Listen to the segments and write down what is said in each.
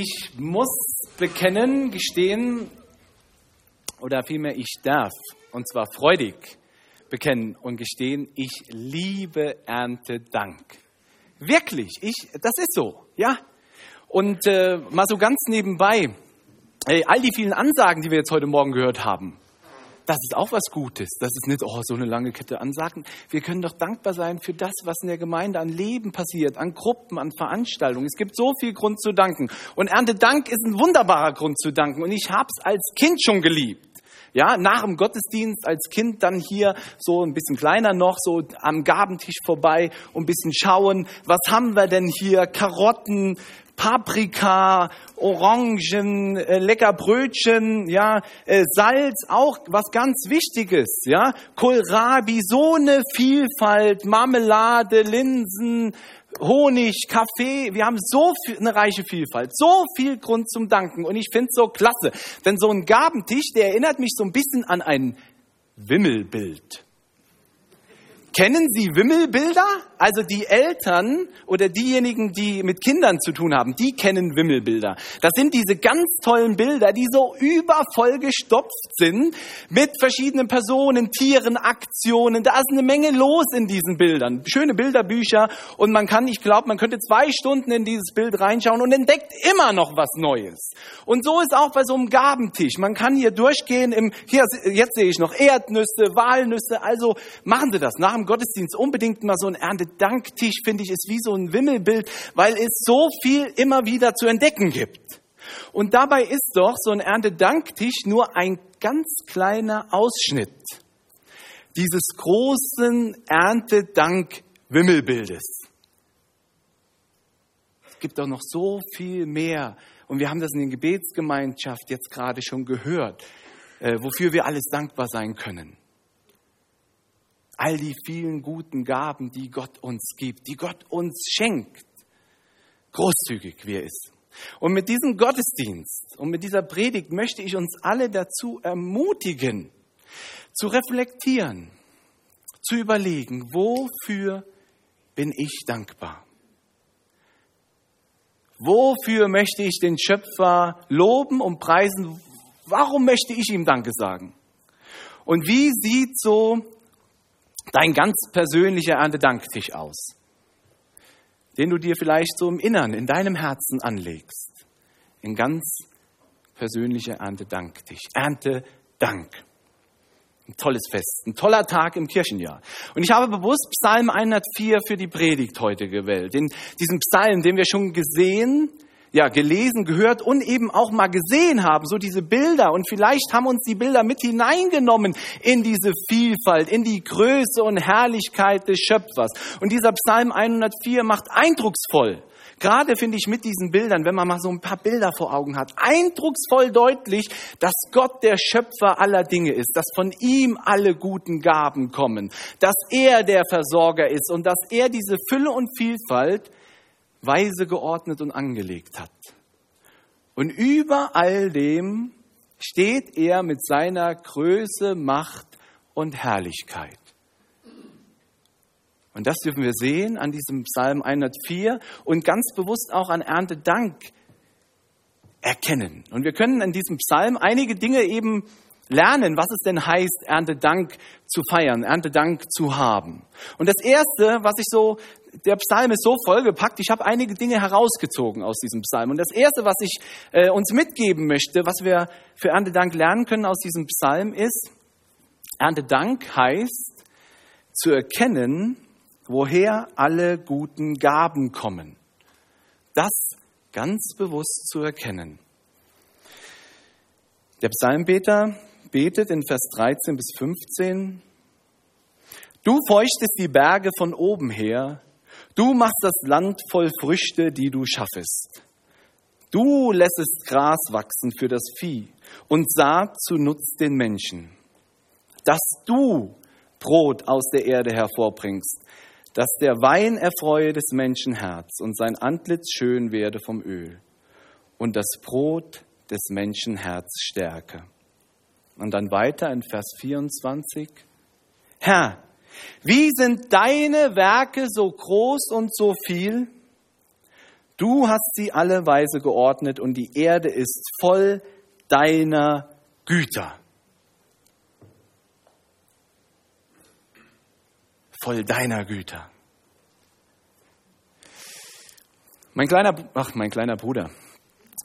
Ich muss bekennen, gestehen, oder vielmehr ich darf, und zwar freudig bekennen und gestehen, ich liebe Erntedank. Wirklich, ich, das ist so, ja. Und äh, mal so ganz nebenbei, all die vielen Ansagen, die wir jetzt heute Morgen gehört haben, das ist auch was Gutes. Das ist nicht, oh, so eine lange Kette Ansagen. Wir können doch dankbar sein für das, was in der Gemeinde an Leben passiert, an Gruppen, an Veranstaltungen. Es gibt so viel Grund zu danken. Und Erntedank ist ein wunderbarer Grund zu danken. Und ich habe es als Kind schon geliebt. Ja, nach dem Gottesdienst als Kind dann hier so ein bisschen kleiner noch, so am Gabentisch vorbei und ein bisschen schauen, was haben wir denn hier? Karotten, Paprika, Orangen, äh, lecker Brötchen, ja, äh, Salz, auch was ganz Wichtiges, ja, Kohlrabi, so eine Vielfalt, Marmelade, Linsen, Honig, Kaffee, wir haben so viel, eine reiche Vielfalt, so viel Grund zum Danken. Und ich finde es so klasse, denn so ein Gabentisch, der erinnert mich so ein bisschen an ein Wimmelbild. Kennen Sie Wimmelbilder? Also die Eltern oder diejenigen, die mit Kindern zu tun haben, die kennen Wimmelbilder. Das sind diese ganz tollen Bilder, die so übervoll gestopft sind mit verschiedenen Personen, Tieren, Aktionen. Da ist eine Menge los in diesen Bildern. Schöne Bilderbücher und man kann, ich glaube, man könnte zwei Stunden in dieses Bild reinschauen und entdeckt immer noch was Neues. Und so ist auch bei so einem Gabentisch. Man kann hier durchgehen im, hier, jetzt sehe ich noch Erdnüsse, Walnüsse, also machen Sie das nach dem Gottesdienst unbedingt mal so ein Erntedanktisch, finde ich, ist wie so ein Wimmelbild, weil es so viel immer wieder zu entdecken gibt. Und dabei ist doch so ein Erntedanktisch nur ein ganz kleiner Ausschnitt dieses großen Erntedank-Wimmelbildes. Es gibt auch noch so viel mehr. Und wir haben das in der Gebetsgemeinschaft jetzt gerade schon gehört, äh, wofür wir alles dankbar sein können all die vielen guten Gaben, die Gott uns gibt, die Gott uns schenkt. Großzügig, wie er ist. Und mit diesem Gottesdienst und mit dieser Predigt möchte ich uns alle dazu ermutigen, zu reflektieren, zu überlegen, wofür bin ich dankbar? Wofür möchte ich den Schöpfer loben und preisen? Warum möchte ich ihm Danke sagen? Und wie sieht so dein ganz persönlicher Erntedanktisch aus, den du dir vielleicht so im Innern, in deinem Herzen anlegst. Ein ganz persönlicher Erntedanktisch. Erntedank. Ein tolles Fest, ein toller Tag im Kirchenjahr. Und ich habe bewusst Psalm 104 für die Predigt heute gewählt. Den, diesen Psalm, den wir schon gesehen ja, gelesen, gehört und eben auch mal gesehen haben, so diese Bilder. Und vielleicht haben uns die Bilder mit hineingenommen in diese Vielfalt, in die Größe und Herrlichkeit des Schöpfers. Und dieser Psalm 104 macht eindrucksvoll. Gerade finde ich mit diesen Bildern, wenn man mal so ein paar Bilder vor Augen hat, eindrucksvoll deutlich, dass Gott der Schöpfer aller Dinge ist, dass von ihm alle guten Gaben kommen, dass er der Versorger ist und dass er diese Fülle und Vielfalt weise geordnet und angelegt hat. Und über all dem steht er mit seiner Größe, Macht und Herrlichkeit. Und das dürfen wir sehen an diesem Psalm 104 und ganz bewusst auch an Erntedank erkennen. Und wir können in diesem Psalm einige Dinge eben lernen, was es denn heißt, Erntedank zu feiern, Erntedank zu haben. Und das Erste, was ich so der Psalm ist so vollgepackt, ich habe einige Dinge herausgezogen aus diesem Psalm. Und das Erste, was ich äh, uns mitgeben möchte, was wir für Erntedank lernen können aus diesem Psalm, ist, Erntedank heißt zu erkennen, woher alle guten Gaben kommen. Das ganz bewusst zu erkennen. Der Psalmbeter betet in Vers 13 bis 15, Du feuchtest die Berge von oben her, Du machst das Land voll Früchte, die du schaffest. Du lässest Gras wachsen für das Vieh und Saat zu Nutz den Menschen. Dass du Brot aus der Erde hervorbringst, dass der Wein erfreue des Menschen Herz und sein Antlitz schön werde vom Öl und das Brot des Menschen Herz stärke. Und dann weiter in Vers 24. Herr, wie sind deine Werke so groß und so viel? Du hast sie alle Weise geordnet und die Erde ist voll deiner Güter. Voll deiner Güter. Mein kleiner, ach, mein kleiner Bruder.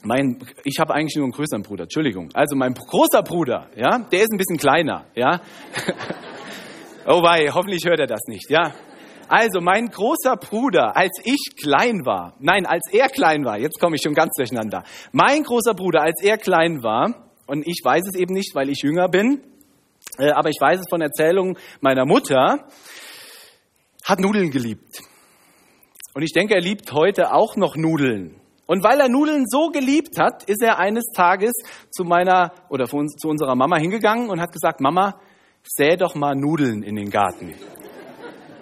Mein, ich habe eigentlich nur einen größeren Bruder, Entschuldigung. Also mein großer Bruder, ja, der ist ein bisschen kleiner, ja. oh wei, hoffentlich hört er das nicht, ja. Also mein großer Bruder, als ich klein war, nein, als er klein war, jetzt komme ich schon ganz durcheinander. Mein großer Bruder, als er klein war, und ich weiß es eben nicht, weil ich jünger bin, äh, aber ich weiß es von Erzählungen meiner Mutter, hat Nudeln geliebt. Und ich denke, er liebt heute auch noch Nudeln. Und weil er Nudeln so geliebt hat, ist er eines Tages zu meiner oder zu unserer Mama hingegangen und hat gesagt, Mama, säh doch mal Nudeln in den Garten.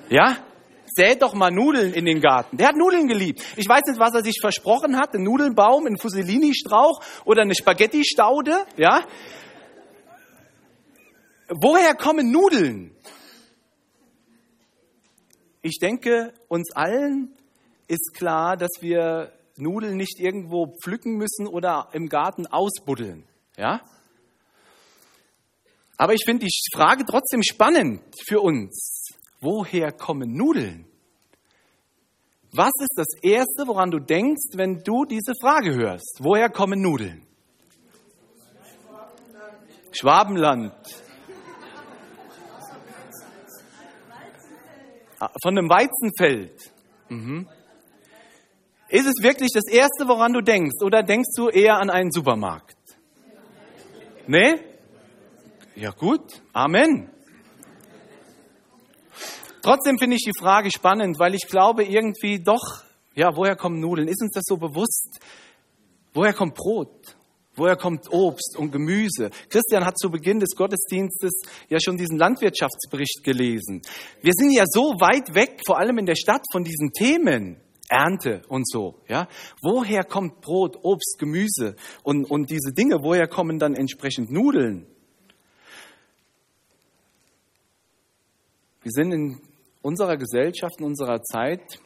Ja? Säh doch mal Nudeln in den Garten. Der hat Nudeln geliebt. Ich weiß nicht, was er sich versprochen hat, ein Nudelbaum, ein Fusilini-Strauch oder eine Spaghetti-Staude, ja? Woher kommen Nudeln? Ich denke, uns allen ist klar, dass wir Nudeln nicht irgendwo pflücken müssen oder im Garten ausbuddeln. Ja? Aber ich finde die Frage trotzdem spannend für uns. Woher kommen Nudeln? Was ist das Erste, woran du denkst, wenn du diese Frage hörst? Woher kommen Nudeln? Schwabenland. Ah, von einem Weizenfeld. Mhm. Ist es wirklich das Erste, woran du denkst? Oder denkst du eher an einen Supermarkt? Nee? Ja gut, Amen. Trotzdem finde ich die Frage spannend, weil ich glaube irgendwie doch, ja, woher kommen Nudeln? Ist uns das so bewusst? Woher kommt Brot? Woher kommt Obst und Gemüse? Christian hat zu Beginn des Gottesdienstes ja schon diesen Landwirtschaftsbericht gelesen. Wir sind ja so weit weg, vor allem in der Stadt, von diesen Themen. Ernte und so. Ja? Woher kommt Brot, Obst, Gemüse und, und diese Dinge? Woher kommen dann entsprechend Nudeln? Wir sind in unserer Gesellschaft, in unserer Zeit,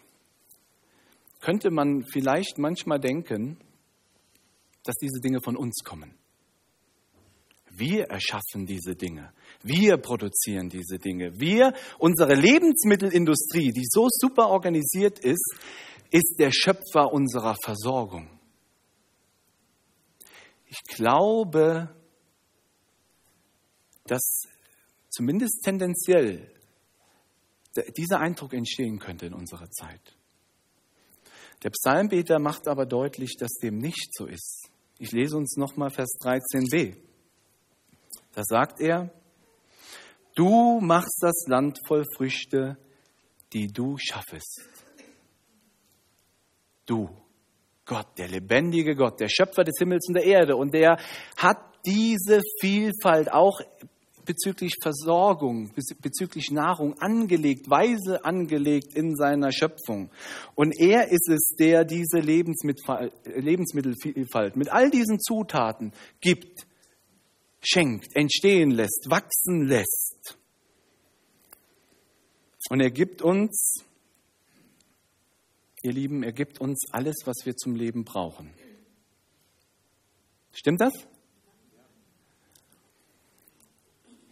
könnte man vielleicht manchmal denken, dass diese Dinge von uns kommen. Wir erschaffen diese Dinge. Wir produzieren diese Dinge. Wir, unsere Lebensmittelindustrie, die so super organisiert ist, ist der Schöpfer unserer Versorgung. Ich glaube, dass zumindest tendenziell dieser Eindruck entstehen könnte in unserer Zeit. Der Psalmbeter macht aber deutlich, dass dem nicht so ist. Ich lese uns nochmal Vers 13b. Da sagt er, du machst das Land voll Früchte, die du schaffest du, Gott, der lebendige Gott, der Schöpfer des Himmels und der Erde. Und der hat diese Vielfalt auch bezüglich Versorgung, bezüglich Nahrung angelegt, weise angelegt in seiner Schöpfung. Und er ist es, der diese Lebensmittelvielfalt mit all diesen Zutaten gibt, schenkt, entstehen lässt, wachsen lässt. Und er gibt uns ihr Lieben, er gibt uns alles, was wir zum Leben brauchen. Stimmt das?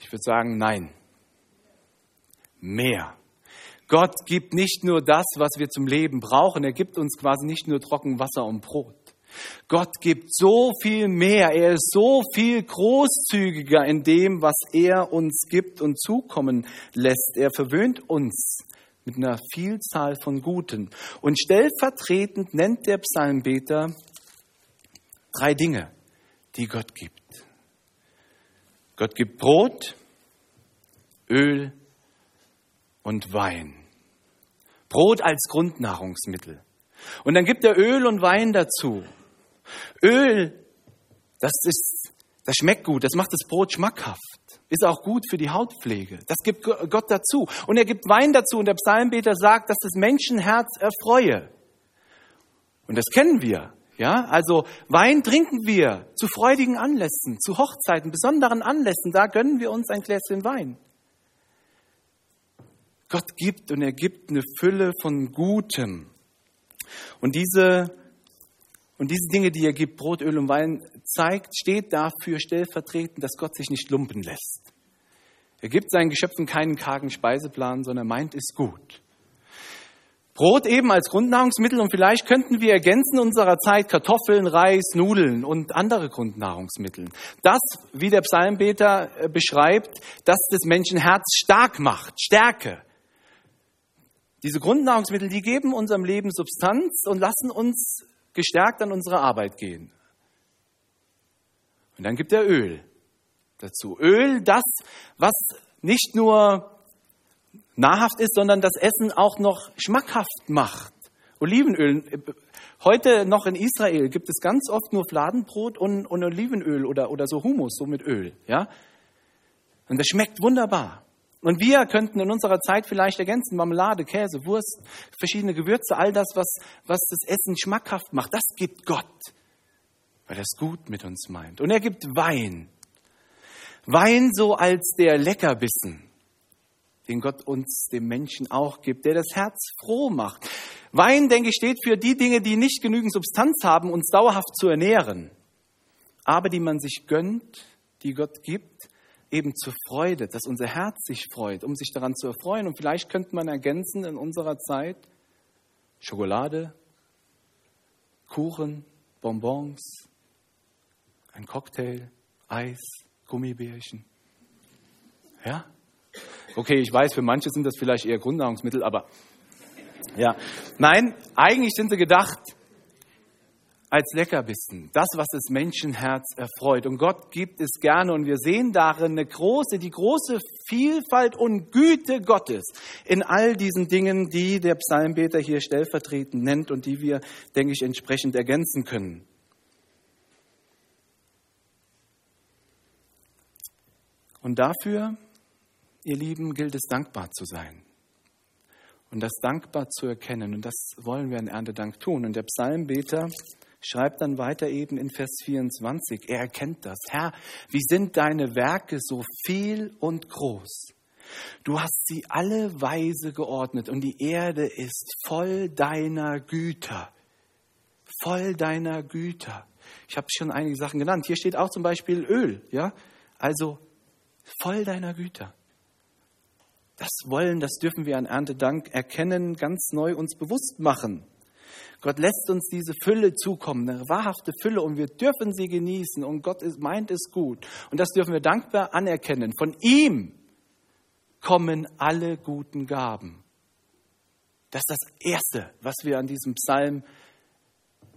Ich würde sagen, nein. Mehr. Gott gibt nicht nur das, was wir zum Leben brauchen, er gibt uns quasi nicht nur trocken Wasser und Brot. Gott gibt so viel mehr, er ist so viel großzügiger in dem, was er uns gibt und zukommen lässt. Er verwöhnt uns mit einer Vielzahl von Guten. Und stellvertretend nennt der Psalmbeter drei Dinge, die Gott gibt. Gott gibt Brot, Öl und Wein. Brot als Grundnahrungsmittel. Und dann gibt er Öl und Wein dazu. Öl, das ist, das schmeckt gut, das macht das Brot schmackhaft ist auch gut für die Hautpflege. Das gibt Gott dazu. Und er gibt Wein dazu. Und der Psalmbeter sagt, dass das Menschenherz erfreue. Und das kennen wir. Ja, also Wein trinken wir zu freudigen Anlässen, zu Hochzeiten, besonderen Anlässen. Da gönnen wir uns ein Gläschen Wein. Gott gibt und er gibt eine Fülle von Gutem. Und diese Und diese Dinge, die er gibt, Brot, Öl und Wein, zeigt, steht dafür stellvertretend, dass Gott sich nicht lumpen lässt. Er gibt seinen Geschöpfen keinen kargen Speiseplan, sondern meint es gut. Brot eben als Grundnahrungsmittel und vielleicht könnten wir ergänzen unserer Zeit Kartoffeln, Reis, Nudeln und andere Grundnahrungsmittel. Das, wie der Psalmbeter äh, beschreibt, das des Menschen Herz stark macht, Stärke. Diese Grundnahrungsmittel, die geben unserem Leben Substanz und lassen uns gestärkt an unsere Arbeit gehen. Und dann gibt er Öl dazu. Öl, das, was nicht nur nahrhaft ist, sondern das Essen auch noch schmackhaft macht. Olivenöl. Heute noch in Israel gibt es ganz oft nur Fladenbrot und, und Olivenöl oder, oder so Humus, so mit Öl. Ja? Und das schmeckt wunderbar. Und wir könnten in unserer Zeit vielleicht ergänzen, Marmelade, Käse, Wurst, verschiedene Gewürze, all das, was, was das Essen schmackhaft macht, das gibt Gott, weil er es gut mit uns meint. Und er gibt Wein. Wein so als der Leckerbissen den Gott uns, dem Menschen auch gibt, der das Herz froh macht. Wein, denke ich, steht für die Dinge, die nicht genügend Substanz haben, uns dauerhaft zu ernähren, aber die man sich gönnt, die Gott gibt, eben zur Freude, dass unser Herz sich freut, um sich daran zu erfreuen. Und vielleicht könnte man ergänzen in unserer Zeit Schokolade, Kuchen, Bonbons, ein Cocktail, Eis, Gummibärchen. Ja? Okay, ich weiß, für manche sind das vielleicht eher Grundnahrungsmittel, aber ja. Nein, eigentlich sind sie gedacht als Leckerbissen. Das, was das Menschenherz erfreut. Und Gott gibt es gerne. Und wir sehen darin eine große, die große Vielfalt und Güte Gottes in all diesen Dingen, die der Psalmbeter hier stellvertretend nennt und die wir, denke ich, entsprechend ergänzen können. Und dafür ihr Lieben, gilt es dankbar zu sein und das dankbar zu erkennen. Und das wollen wir in Erntedank tun. Und der Psalmbeter schreibt dann weiter eben in Vers 24, er erkennt das. Herr, wie sind deine Werke so viel und groß? Du hast sie alle weise geordnet und die Erde ist voll deiner Güter. Voll deiner Güter. Ich habe schon einige Sachen genannt. Hier steht auch zum Beispiel Öl, ja? Also voll deiner Güter. Das wollen, das dürfen wir an Erntedank erkennen, ganz neu uns bewusst machen. Gott lässt uns diese Fülle zukommen, eine wahrhafte Fülle, und wir dürfen sie genießen. Und Gott ist, meint es gut. Und das dürfen wir dankbar anerkennen. Von ihm kommen alle guten Gaben. Das ist das Erste, was wir an diesem Psalm,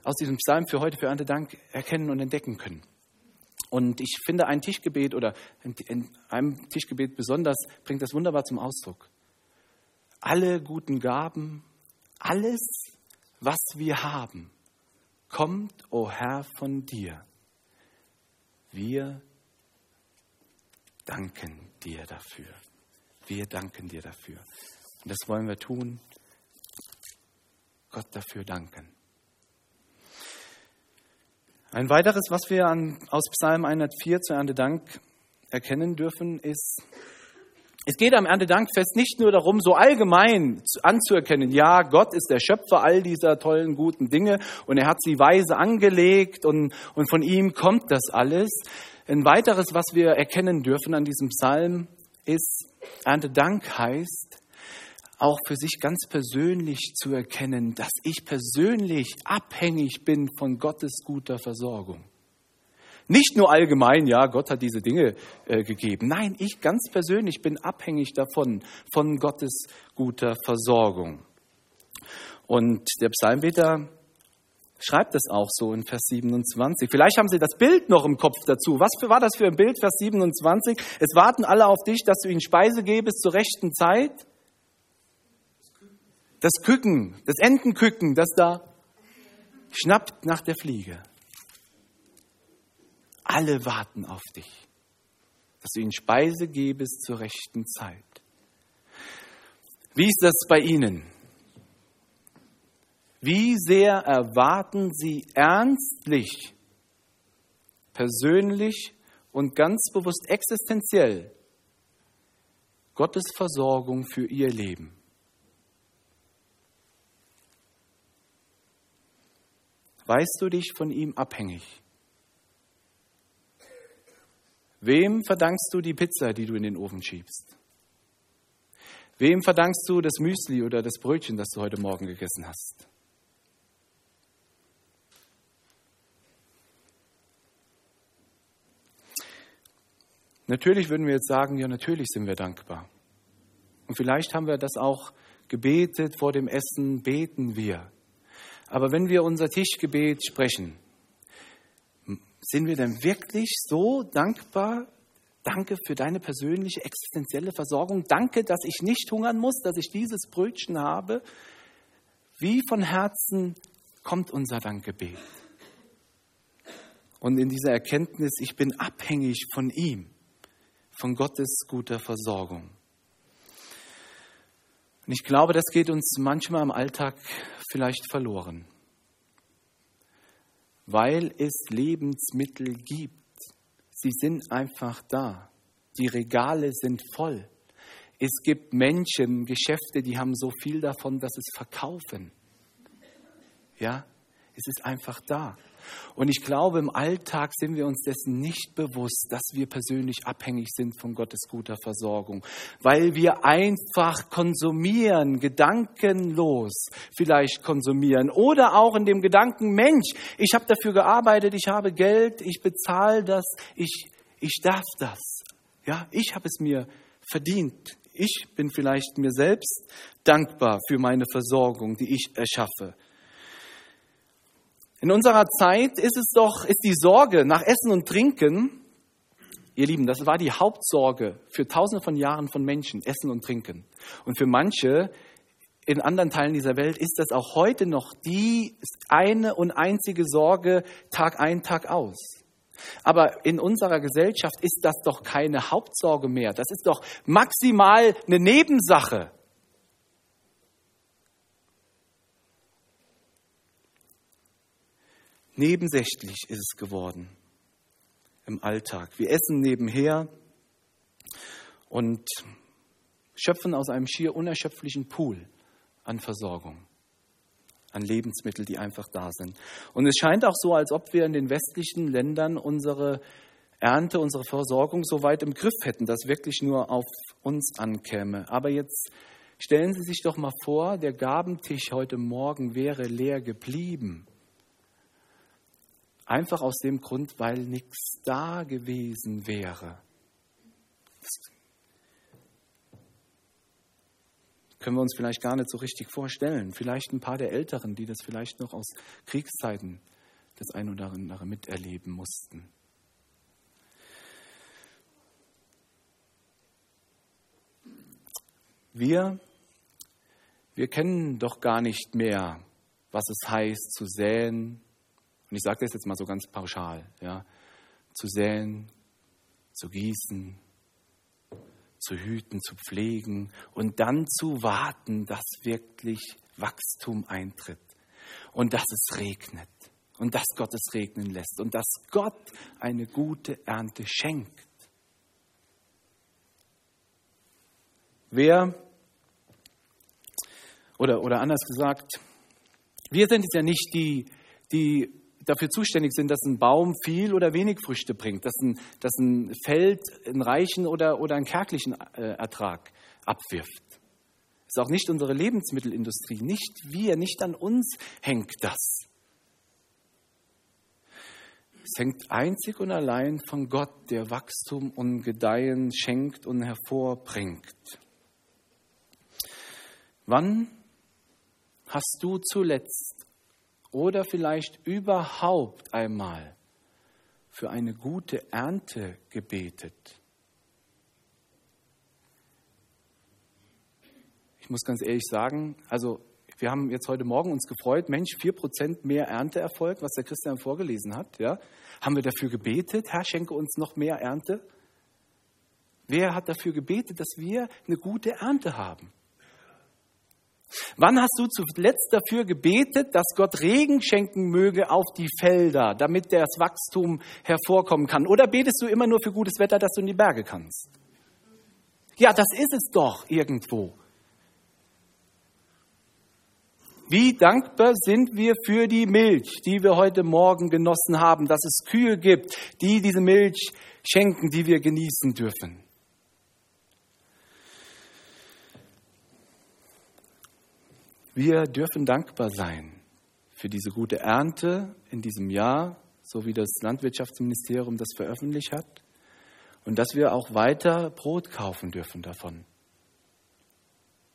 aus diesem Psalm für heute, für Erntedank erkennen und entdecken können. Und ich finde, ein Tischgebet oder in einem Tischgebet besonders bringt das wunderbar zum Ausdruck. Alle guten Gaben, alles, was wir haben, kommt, o oh Herr, von dir. Wir danken dir dafür. Wir danken dir dafür. Und das wollen wir tun. Gott dafür danken. Ein weiteres, was wir an, aus Psalm 104 zu Erntedank erkennen dürfen, ist, es geht am Erntedankfest nicht nur darum, so allgemein anzuerkennen, ja, Gott ist der Schöpfer all dieser tollen, guten Dinge und er hat sie weise angelegt und, und von ihm kommt das alles. Ein weiteres, was wir erkennen dürfen an diesem Psalm, ist, Erntedank heißt, auch für sich ganz persönlich zu erkennen, dass ich persönlich abhängig bin von Gottes guter Versorgung. Nicht nur allgemein, ja, Gott hat diese Dinge äh, gegeben. Nein, ich ganz persönlich bin abhängig davon, von Gottes guter Versorgung. Und der Psalmbeter schreibt es auch so in Vers 27. Vielleicht haben Sie das Bild noch im Kopf dazu. Was war das für ein Bild, Vers 27? Es warten alle auf dich, dass du ihnen Speise gebest zur rechten Zeit das Küken, das Entenküken, das da schnappt nach der Fliege. Alle warten auf dich, dass du ihnen Speise gebest zur rechten Zeit. Wie ist das bei Ihnen? Wie sehr erwarten Sie ernstlich, persönlich und ganz bewusst existenziell Gottes Versorgung für Ihr Leben? Weißt du dich von ihm abhängig? Wem verdankst du die Pizza, die du in den Ofen schiebst? Wem verdankst du das Müsli oder das Brötchen, das du heute Morgen gegessen hast? Natürlich würden wir jetzt sagen, ja, natürlich sind wir dankbar. Und vielleicht haben wir das auch gebetet vor dem Essen, beten wir. Aber wenn wir unser Tischgebet sprechen, sind wir denn wirklich so dankbar? Danke für deine persönliche existenzielle Versorgung. Danke, dass ich nicht hungern muss, dass ich dieses Brötchen habe. Wie von Herzen kommt unser Dankgebet? Und in dieser Erkenntnis, ich bin abhängig von ihm, von Gottes guter Versorgung. Und ich glaube, das geht uns manchmal im Alltag vielleicht verloren, weil es Lebensmittel gibt. Sie sind einfach da. Die Regale sind voll. Es gibt Menschen, Geschäfte, die haben so viel davon, dass es verkaufen. Ja, es ist einfach da. Und ich glaube, im Alltag sind wir uns dessen nicht bewusst, dass wir persönlich abhängig sind von Gottes guter Versorgung, weil wir einfach konsumieren, gedankenlos vielleicht konsumieren oder auch in dem Gedanken, Mensch, ich habe dafür gearbeitet, ich habe Geld, ich bezahle das, ich, ich darf das. Ja, ich habe es mir verdient. Ich bin vielleicht mir selbst dankbar für meine Versorgung, die ich erschaffe. In unserer Zeit ist es doch, ist die Sorge nach Essen und Trinken, ihr Lieben, das war die Hauptsorge für tausende von Jahren von Menschen, Essen und Trinken. Und für manche in anderen Teilen dieser Welt ist das auch heute noch die eine und einzige Sorge Tag ein, Tag aus. Aber in unserer Gesellschaft ist das doch keine Hauptsorge mehr. Das ist doch maximal eine Nebensache. Nebensächlich ist es geworden im Alltag. Wir essen nebenher und schöpfen aus einem schier unerschöpflichen Pool an Versorgung, an Lebensmitteln, die einfach da sind. Und es scheint auch so, als ob wir in den westlichen Ländern unsere Ernte, unsere Versorgung so weit im Griff hätten, dass wirklich nur auf uns ankäme. Aber jetzt stellen Sie sich doch mal vor, der Gabentisch heute Morgen wäre leer geblieben. Einfach aus dem Grund, weil nichts da gewesen wäre. Das können wir uns vielleicht gar nicht so richtig vorstellen. Vielleicht ein paar der Älteren, die das vielleicht noch aus Kriegszeiten das ein oder andere miterleben mussten. Wir, wir kennen doch gar nicht mehr, was es heißt zu säen und ich sage das jetzt mal so ganz pauschal, ja, zu säen, zu gießen, zu hüten, zu pflegen und dann zu warten, dass wirklich Wachstum eintritt und dass es regnet und dass Gott es regnen lässt und dass Gott eine gute Ernte schenkt. Wer, oder, oder anders gesagt, wir sind es ja nicht die, die dafür zuständig sind, dass ein Baum viel oder wenig Früchte bringt, dass ein, dass ein Feld einen reichen oder, oder einen kärglichen äh, Ertrag abwirft. Ist auch nicht unsere Lebensmittelindustrie, nicht wir, nicht an uns hängt das. Es hängt einzig und allein von Gott, der Wachstum und Gedeihen schenkt und hervorbringt. Wann hast du zuletzt oder vielleicht überhaupt einmal für eine gute Ernte gebetet? Ich muss ganz ehrlich sagen, also wir haben jetzt heute Morgen uns gefreut, Mensch, 4% mehr Ernteerfolg, was der Christian vorgelesen hat. Ja? Haben wir dafür gebetet, Herr, schenke uns noch mehr Ernte? Wer hat dafür gebetet, dass wir eine gute Ernte haben? Wann hast du zuletzt dafür gebetet, dass Gott Regen schenken möge auf die Felder, damit das Wachstum hervorkommen kann? Oder betest du immer nur für gutes Wetter, dass du in die Berge kannst? Ja, das ist es doch irgendwo. Wie dankbar sind wir für die Milch, die wir heute Morgen genossen haben, dass es Kühe gibt, die diese Milch schenken, die wir genießen dürfen. Wir dürfen dankbar sein für diese gute Ernte in diesem Jahr, so wie das Landwirtschaftsministerium das veröffentlicht hat, und dass wir auch weiter Brot kaufen dürfen davon.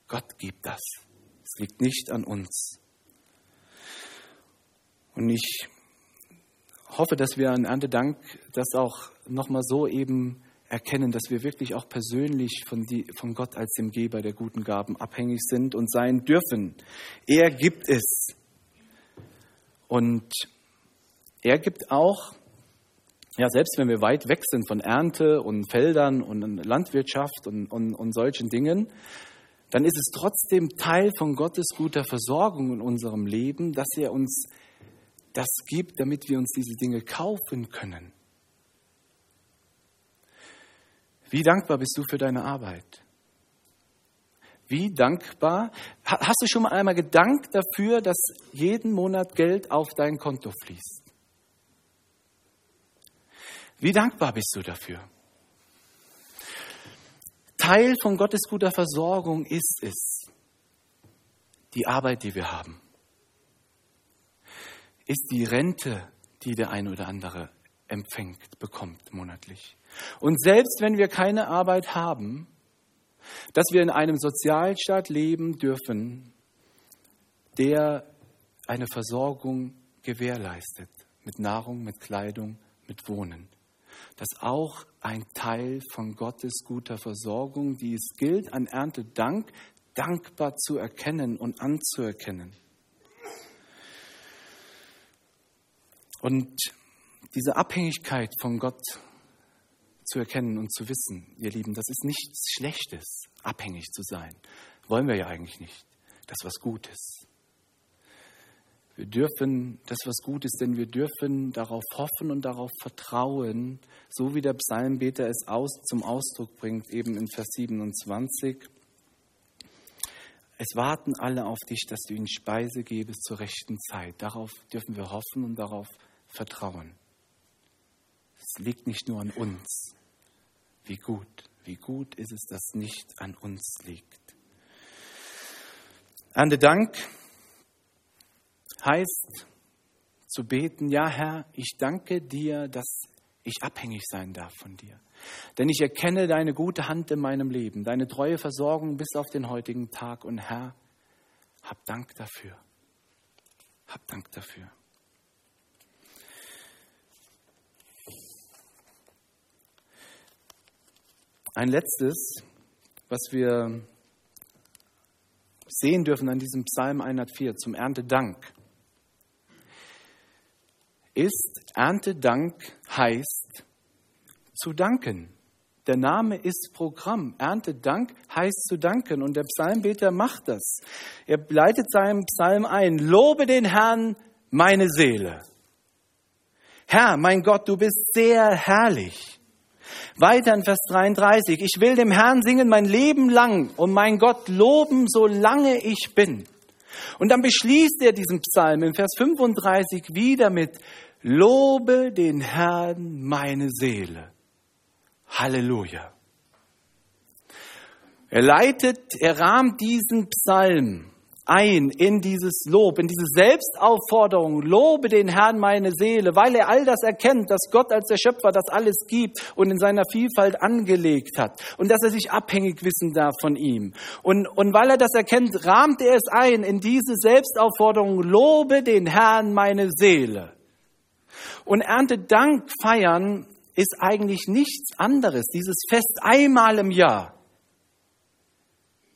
Gott gibt das. Es liegt nicht an uns. Und ich hoffe, dass wir an Erntedank das auch nochmal so eben erkennen, dass wir wirklich auch persönlich von, die, von Gott als dem Geber der guten Gaben abhängig sind und sein dürfen. Er gibt es. Und er gibt auch, ja, selbst wenn wir weit weg sind von Ernte und Feldern und Landwirtschaft und, und, und solchen Dingen, dann ist es trotzdem Teil von Gottes guter Versorgung in unserem Leben, dass er uns das gibt, damit wir uns diese Dinge kaufen können. Wie dankbar bist du für deine Arbeit? Wie dankbar? Hast du schon mal einmal gedankt dafür, dass jeden Monat Geld auf dein Konto fließt? Wie dankbar bist du dafür? Teil von Gottes guter Versorgung ist es, die Arbeit, die wir haben, ist die Rente, die der eine oder andere empfängt, bekommt monatlich. Und selbst wenn wir keine Arbeit haben, dass wir in einem Sozialstaat leben dürfen, der eine Versorgung gewährleistet, mit Nahrung, mit Kleidung, mit Wohnen. Das ist auch ein Teil von Gottes guter Versorgung, die es gilt, an Erntedank dankbar zu erkennen und anzuerkennen. Und diese Abhängigkeit von Gott zu erkennen und zu wissen, ihr Lieben, das ist nichts Schlechtes, abhängig zu sein. Wollen wir ja eigentlich nicht. Das ist was Gutes. Wir dürfen, das was Gutes, denn wir dürfen darauf hoffen und darauf vertrauen, so wie der Psalmbeter es aus, zum Ausdruck bringt, eben in Vers 27. Es warten alle auf dich, dass du ihnen Speise gebest zur rechten Zeit. Darauf dürfen wir hoffen und darauf vertrauen. Es liegt nicht nur an uns. Wie gut, wie gut ist es, dass nicht an uns liegt. Ande Dank heißt zu beten, ja Herr, ich danke dir, dass ich abhängig sein darf von dir. Denn ich erkenne deine gute Hand in meinem Leben, deine treue Versorgung bis auf den heutigen Tag. Und Herr, hab Dank dafür. Hab Dank dafür. Ein letztes, was wir sehen dürfen an diesem Psalm 104 zum Erntedank, ist Erntedank heißt zu danken. Der Name ist Programm. Erntedank heißt zu danken. Und der Psalmbeter macht das. Er leitet seinen Psalm ein. Lobe den Herrn, meine Seele. Herr, mein Gott, du bist sehr herrlich. Weiter in Vers 33. Ich will dem Herrn singen mein Leben lang und mein Gott loben, solange ich bin. Und dann beschließt er diesen Psalm in Vers 35 wieder mit, Lobe den Herrn meine Seele. Halleluja. Er leitet, er rahmt diesen Psalm ein in dieses Lob, in diese Selbstaufforderung. Lobe den Herrn meine Seele, weil er all das erkennt, dass Gott als der Schöpfer das alles gibt und in seiner Vielfalt angelegt hat und dass er sich abhängig wissen darf von ihm. Und, und weil er das erkennt, rahmt er es ein in diese Selbstaufforderung. Lobe den Herrn meine Seele. Und Erntedank feiern ist eigentlich nichts anderes. Dieses Fest einmal im Jahr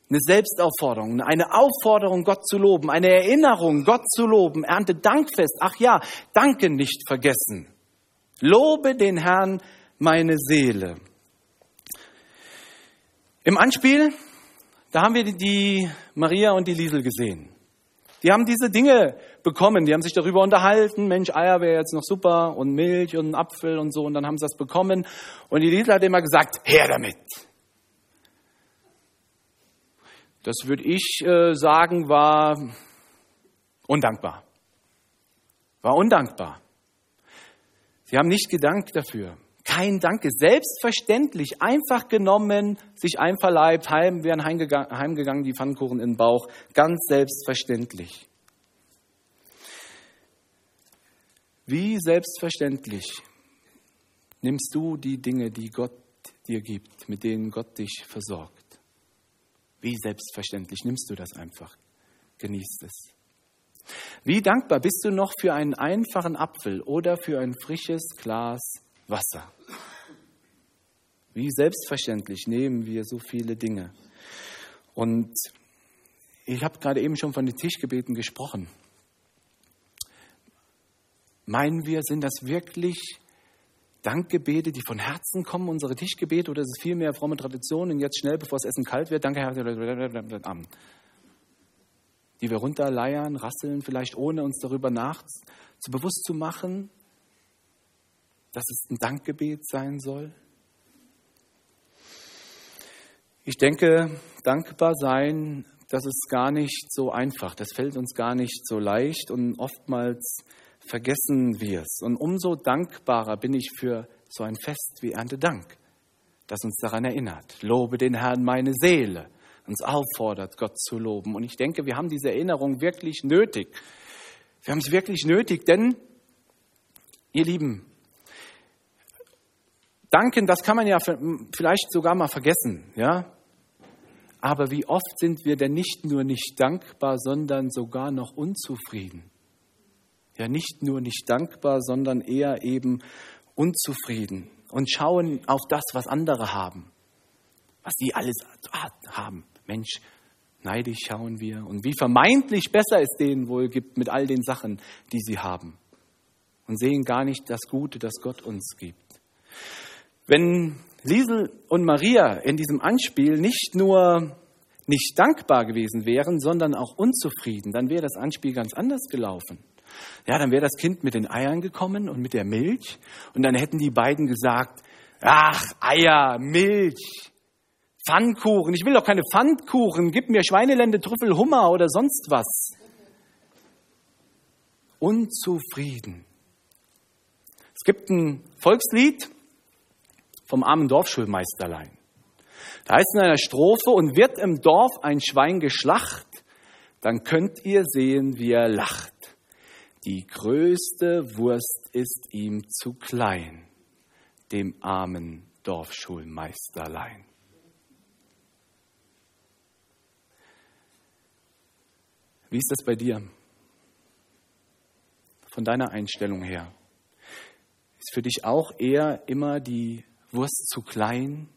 eine Selbstaufforderung, eine Aufforderung, Gott zu loben, eine Erinnerung, Gott zu loben, Ernte Dankfest. Ach ja, danke nicht vergessen. Lobe den Herrn meine Seele. Im Anspiel, da haben wir die Maria und die Liesel gesehen. Die haben diese Dinge bekommen, die haben sich darüber unterhalten, Mensch, Eier wäre jetzt noch super und Milch und Apfel und so und dann haben sie das bekommen und die Liesel hat immer gesagt, her damit. Das würde ich äh, sagen, war Undankbar. War undankbar. Sie haben nicht gedankt dafür. Kein Danke. Selbstverständlich. Einfach genommen, sich einverleibt, heim, wären heimgegangen, die Pfannkuchen in den Bauch. Ganz selbstverständlich. Wie selbstverständlich nimmst du die Dinge, die Gott dir gibt, mit denen Gott dich versorgt? Wie selbstverständlich nimmst du das einfach? Genießt es. Wie dankbar bist du noch für einen einfachen Apfel oder für ein frisches Glas Wasser? Wie selbstverständlich nehmen wir so viele Dinge. Und ich habe gerade eben schon von den Tischgebeten gesprochen. Meinen wir, sind das wirklich Dankgebete, die von Herzen kommen, unsere Tischgebete, oder ist es vielmehr fromme Tradition und jetzt schnell, bevor das Essen kalt wird, danke Herr, Amen die wir runterleiern, rasseln, vielleicht ohne uns darüber nach zu bewusst zu machen, dass es ein Dankgebet sein soll? Ich denke, dankbar sein, das ist gar nicht so einfach. Das fällt uns gar nicht so leicht und oftmals vergessen wir es. Und umso dankbarer bin ich für so ein Fest wie Erntedank, das uns daran erinnert. Lobe den Herrn meine Seele uns auffordert, Gott zu loben. Und ich denke, wir haben diese Erinnerung wirklich nötig. Wir haben es wirklich nötig, denn, ihr Lieben, danken, das kann man ja vielleicht sogar mal vergessen, ja? Aber wie oft sind wir denn nicht nur nicht dankbar, sondern sogar noch unzufrieden? Ja, nicht nur nicht dankbar, sondern eher eben unzufrieden und schauen auf das, was andere haben, was sie alles haben. Mensch, neidisch schauen wir und wie vermeintlich besser es denen wohl gibt mit all den Sachen, die sie haben. Und sehen gar nicht das Gute, das Gott uns gibt. Wenn Liesel und Maria in diesem Anspiel nicht nur nicht dankbar gewesen wären, sondern auch unzufrieden, dann wäre das Anspiel ganz anders gelaufen. Ja, dann wäre das Kind mit den Eiern gekommen und mit der Milch und dann hätten die beiden gesagt, ach, Eier, Milch, Pfannkuchen. Ich will doch keine Pfannkuchen. Gib mir Schweinelende, Trüffel, Hummer oder sonst was. Unzufrieden. Es gibt ein Volkslied vom armen Dorfschulmeisterlein. Da heißt in einer Strophe, und wird im Dorf ein Schwein geschlacht, dann könnt ihr sehen, wie er lacht. Die größte Wurst ist ihm zu klein, dem armen Dorfschulmeisterlein. Wie ist das bei dir? Von deiner Einstellung her. Ist für dich auch eher immer die Wurst zu klein,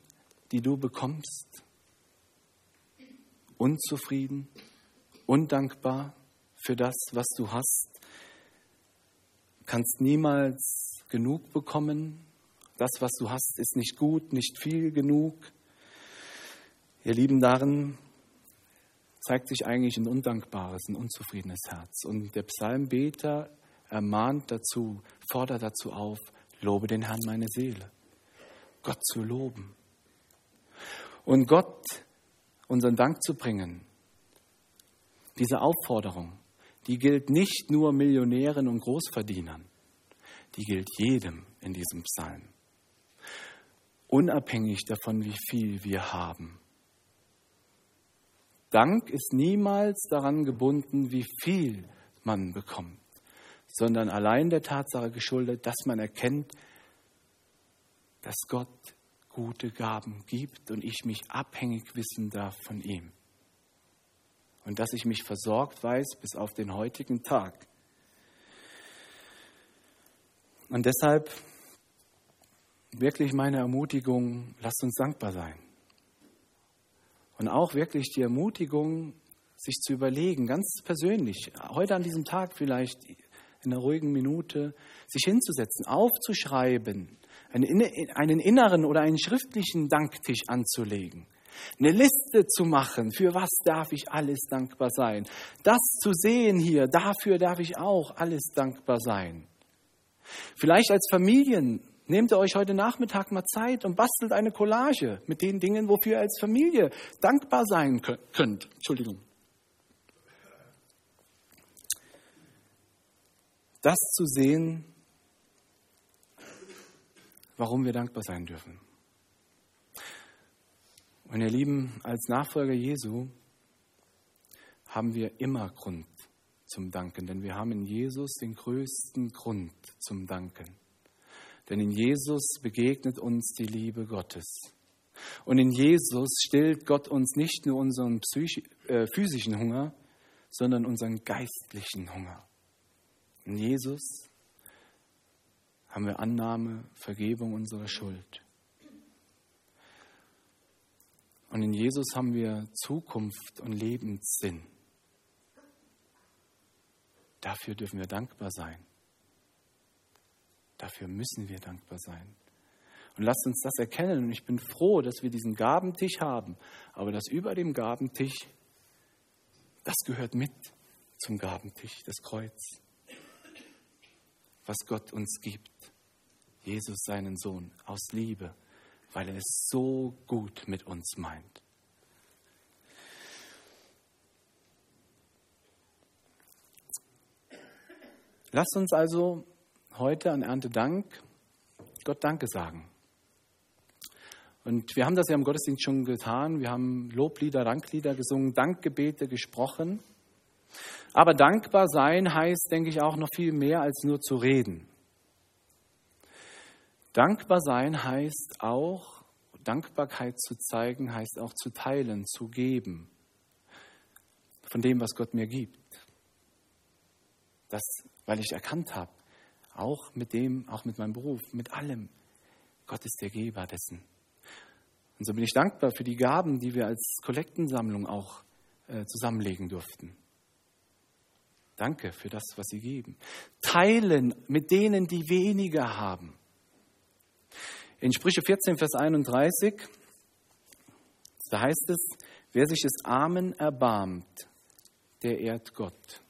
die du bekommst? Unzufrieden, undankbar für das, was du hast? Kannst niemals genug bekommen? Das, was du hast, ist nicht gut, nicht viel genug. Ihr Lieben, darin zeigt sich eigentlich ein undankbares, ein unzufriedenes Herz. Und der Psalmbeter ermahnt dazu, fordert dazu auf, lobe den Herrn meine Seele. Gott zu loben. Und Gott unseren Dank zu bringen. Diese Aufforderung, die gilt nicht nur Millionären und Großverdienern, die gilt jedem in diesem Psalm. Unabhängig davon, wie viel wir haben. Dank ist niemals daran gebunden, wie viel man bekommt, sondern allein der Tatsache geschuldet, dass man erkennt, dass Gott gute Gaben gibt und ich mich abhängig wissen darf von ihm. Und dass ich mich versorgt weiß bis auf den heutigen Tag. Und deshalb wirklich meine Ermutigung, lasst uns dankbar sein. Und auch wirklich die Ermutigung, sich zu überlegen, ganz persönlich, heute an diesem Tag vielleicht in einer ruhigen Minute, sich hinzusetzen, aufzuschreiben, einen inneren oder einen schriftlichen Danktisch anzulegen, eine Liste zu machen, für was darf ich alles dankbar sein. Das zu sehen hier, dafür darf ich auch alles dankbar sein. Vielleicht als Familien Nehmt ihr euch heute Nachmittag mal Zeit und bastelt eine Collage mit den Dingen, wofür ihr als Familie dankbar sein könnt. Entschuldigung. das zu sehen, warum wir dankbar sein dürfen. Und ihr Lieben, als Nachfolger Jesu haben wir immer Grund zum Danken, denn wir haben in Jesus den größten Grund zum Danken. Denn in Jesus begegnet uns die Liebe Gottes. Und in Jesus stillt Gott uns nicht nur unseren äh, physischen Hunger, sondern unseren geistlichen Hunger. In Jesus haben wir Annahme, Vergebung unserer Schuld. Und in Jesus haben wir Zukunft und Lebenssinn. Dafür dürfen wir dankbar sein. Dafür müssen wir dankbar sein. Und lasst uns das erkennen. Und ich bin froh, dass wir diesen Gabentisch haben. Aber das über dem Gabentisch, das gehört mit zum Gabentisch, das Kreuz. Was Gott uns gibt. Jesus, seinen Sohn, aus Liebe, weil er es so gut mit uns meint. Lasst uns also heute an Erntedank Gott Danke sagen. Und wir haben das ja im Gottesdienst schon getan. Wir haben Loblieder, Danklieder gesungen, Dankgebete gesprochen. Aber dankbar sein heißt, denke ich, auch noch viel mehr als nur zu reden. Dankbar sein heißt auch, Dankbarkeit zu zeigen, heißt auch zu teilen, zu geben von dem, was Gott mir gibt. Das, weil ich erkannt habe, auch mit dem, auch mit meinem Beruf, mit allem, Gott ist der Geber dessen. Und so bin ich dankbar für die Gaben, die wir als Kollektensammlung auch äh, zusammenlegen durften. Danke für das, was Sie geben. Teilen mit denen, die weniger haben. In Sprüche 14, Vers 31, da heißt es, wer sich des Armen erbarmt, der ehrt Gott.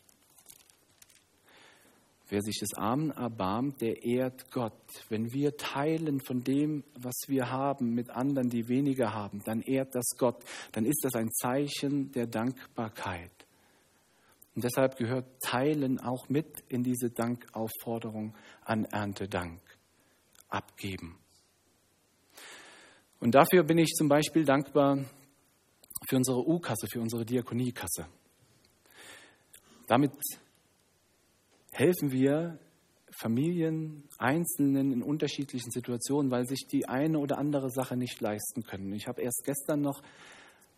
Wer sich des Armen erbarmt, der ehrt Gott. Wenn wir teilen von dem, was wir haben, mit anderen, die weniger haben, dann ehrt das Gott. Dann ist das ein Zeichen der Dankbarkeit. Und deshalb gehört Teilen auch mit in diese Dankaufforderung an Erntedank. Abgeben. Und dafür bin ich zum Beispiel dankbar für unsere U-Kasse, für unsere Diakoniekasse. Damit helfen wir Familien, Einzelnen in unterschiedlichen Situationen, weil sich die eine oder andere Sache nicht leisten können. Ich habe erst gestern noch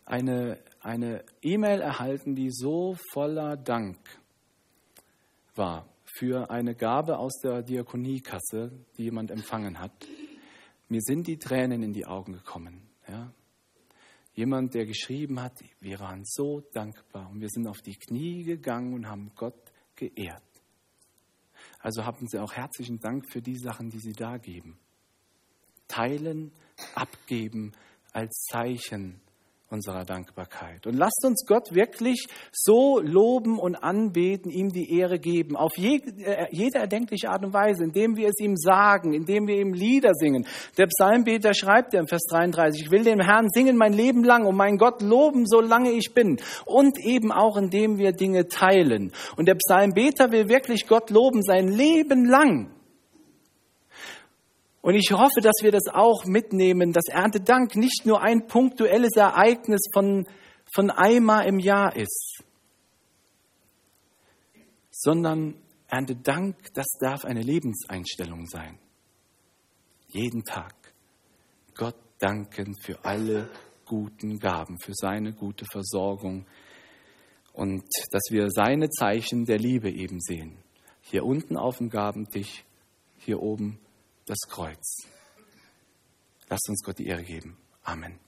eine E-Mail erhalten, die so voller Dank war für eine Gabe aus der Diakoniekasse, die jemand empfangen hat. Mir sind die Tränen in die Augen gekommen. Ja. Jemand, der geschrieben hat, wir waren so dankbar und wir sind auf die Knie gegangen und haben Gott geehrt. Also haben Sie auch herzlichen Dank für die Sachen, die Sie da geben. Teilen, abgeben als Zeichen unserer Dankbarkeit. Und lasst uns Gott wirklich so loben und anbeten, ihm die Ehre geben, auf jede, äh, jede erdenkliche Art und Weise, indem wir es ihm sagen, indem wir ihm Lieder singen. Der Psalmbeter schreibt ja im Vers 33, ich will dem Herrn singen mein Leben lang und mein Gott loben, solange ich bin. Und eben auch, indem wir Dinge teilen. Und der Psalmbeter will wirklich Gott loben sein Leben lang. Und ich hoffe, dass wir das auch mitnehmen, dass Erntedank nicht nur ein punktuelles Ereignis von, von einmal im Jahr ist, sondern Erntedank, das darf eine Lebenseinstellung sein. Jeden Tag. Gott danken für alle guten Gaben, für seine gute Versorgung und dass wir seine Zeichen der Liebe eben sehen. Hier unten auf dem Gabentisch, hier oben das Kreuz. Lasst uns Gott die Ehre geben. Amen.